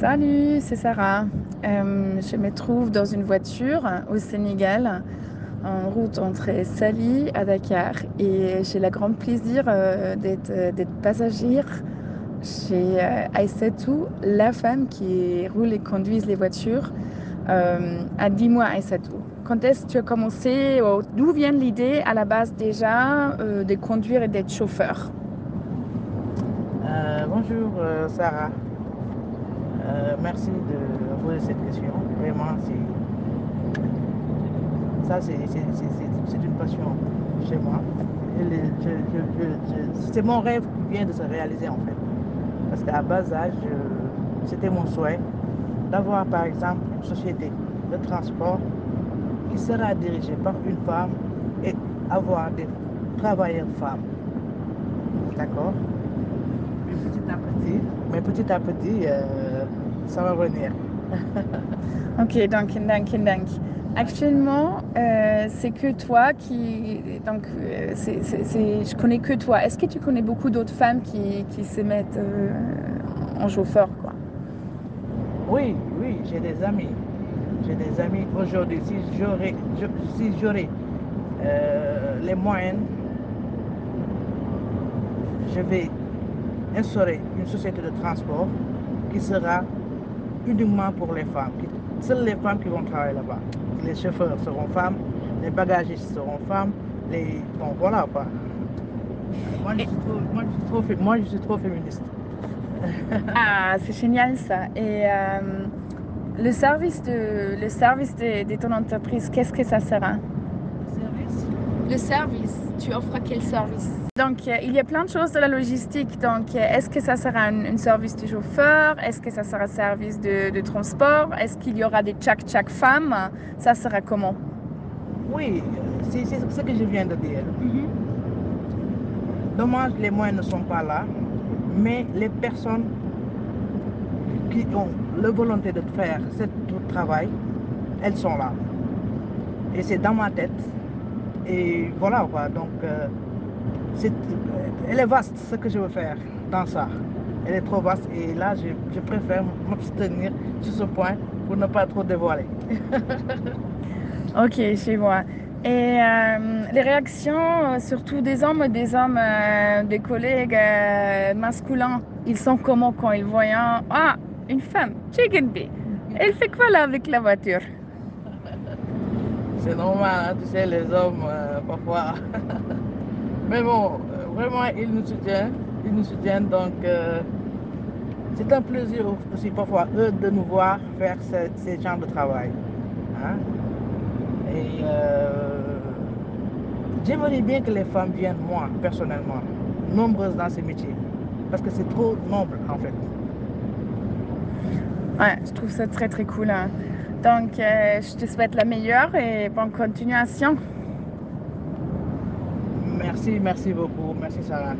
Salut, c'est Sarah. Euh, je me trouve dans une voiture au Sénégal, en route entre Sali à Dakar. Et j'ai le grand plaisir euh, d'être euh, passagère chez Aïssatou, la femme qui roule et conduit les voitures. Euh, ah, Dis-moi, Aïssatou, quand est-ce que tu as commencé, d'où vient l'idée à la base déjà de conduire et d'être chauffeur? Bonjour Sarah. Euh, merci de poser cette question. Vraiment, c'est ça, c'est une passion chez moi. C'est mon rêve qui vient de se réaliser en fait. Parce qu'à bas âge, je- c'était mon souhait d'avoir par exemple une société de transport qui sera dirigée par une femme et avoir des travailleurs femmes. D'accord? Mais petit à petit, mais petit à petit, euh, ça va venir. Ok, donc, donc, donc. Actuellement, euh, c'est que toi qui. Donc, euh, c'est, c'est- c'est- je connais que toi. Est-ce que tu connais beaucoup d'autres femmes qui, qui se mettent euh, en chauffeur, quoi? Oui, oui, j'ai des amis. J'ai des amis aujourd'hui. Si j'aurais, je- si j'aurais les moyens, je vais instaurer une société de transport qui sera uniquement pour les femmes. Seules les femmes qui vont travailler là-bas. Les chauffeurs seront femmes, les bagagistes seront femmes, les... Bon, voilà quoi. Moi, je suis trop, moi, je suis trop, fé- moi, je suis trop féministe. Ah, c'est génial ça. Et euh, le service de, le service de, de ton entreprise, qu'est-ce que ça sera? Service? Le service, tu offres quel service? Donc, euh, il y a plein de choses de la logistique. Donc, euh, est-ce que ça sera un, un service de chauffeur? Est-ce que ça sera un service de, de transport? Est-ce qu'il y aura des tchak-tchak femmes? Ça sera comment? Oui, c'est ce que je viens de dire. Dommage, les moyens ne sont pas là, mais les personnes qui ont la volonté de faire ce travail, elles sont là. Et c'est dans ma tête. Et voilà quoi, donc euh, elle est vaste ce que je veux faire dans ça. Elle est trop vaste et là je, je préfère m'abstenir sur ce point pour ne pas trop dévoiler. Ok, chez moi. Et euh, les réactions, euh, surtout des hommes, des hommes, euh, des collègues euh, masculins, ils sont comment quand ils voient ah une femme, Chicken Bee. Elle fait quoi là avec la voiture? C'est normal, hein, tu sais, les hommes, parfois. Mais bon, euh, vraiment, ils nous soutiennent. Ils nous soutiennent, donc euh, c'est un plaisir aussi parfois, eux, de nous voir faire ce, ce genre de travail. hein. Et euh, j'aimerais bien que les femmes viennent, moi, personnellement, nombreuses dans ces métiers. Parce que c'est trop noble, en fait. Ouais, je trouve ça très très cool. hein. Donc, euh, je te souhaite la meilleure et bonne continuation. Merci, merci beaucoup. Merci, Sarah.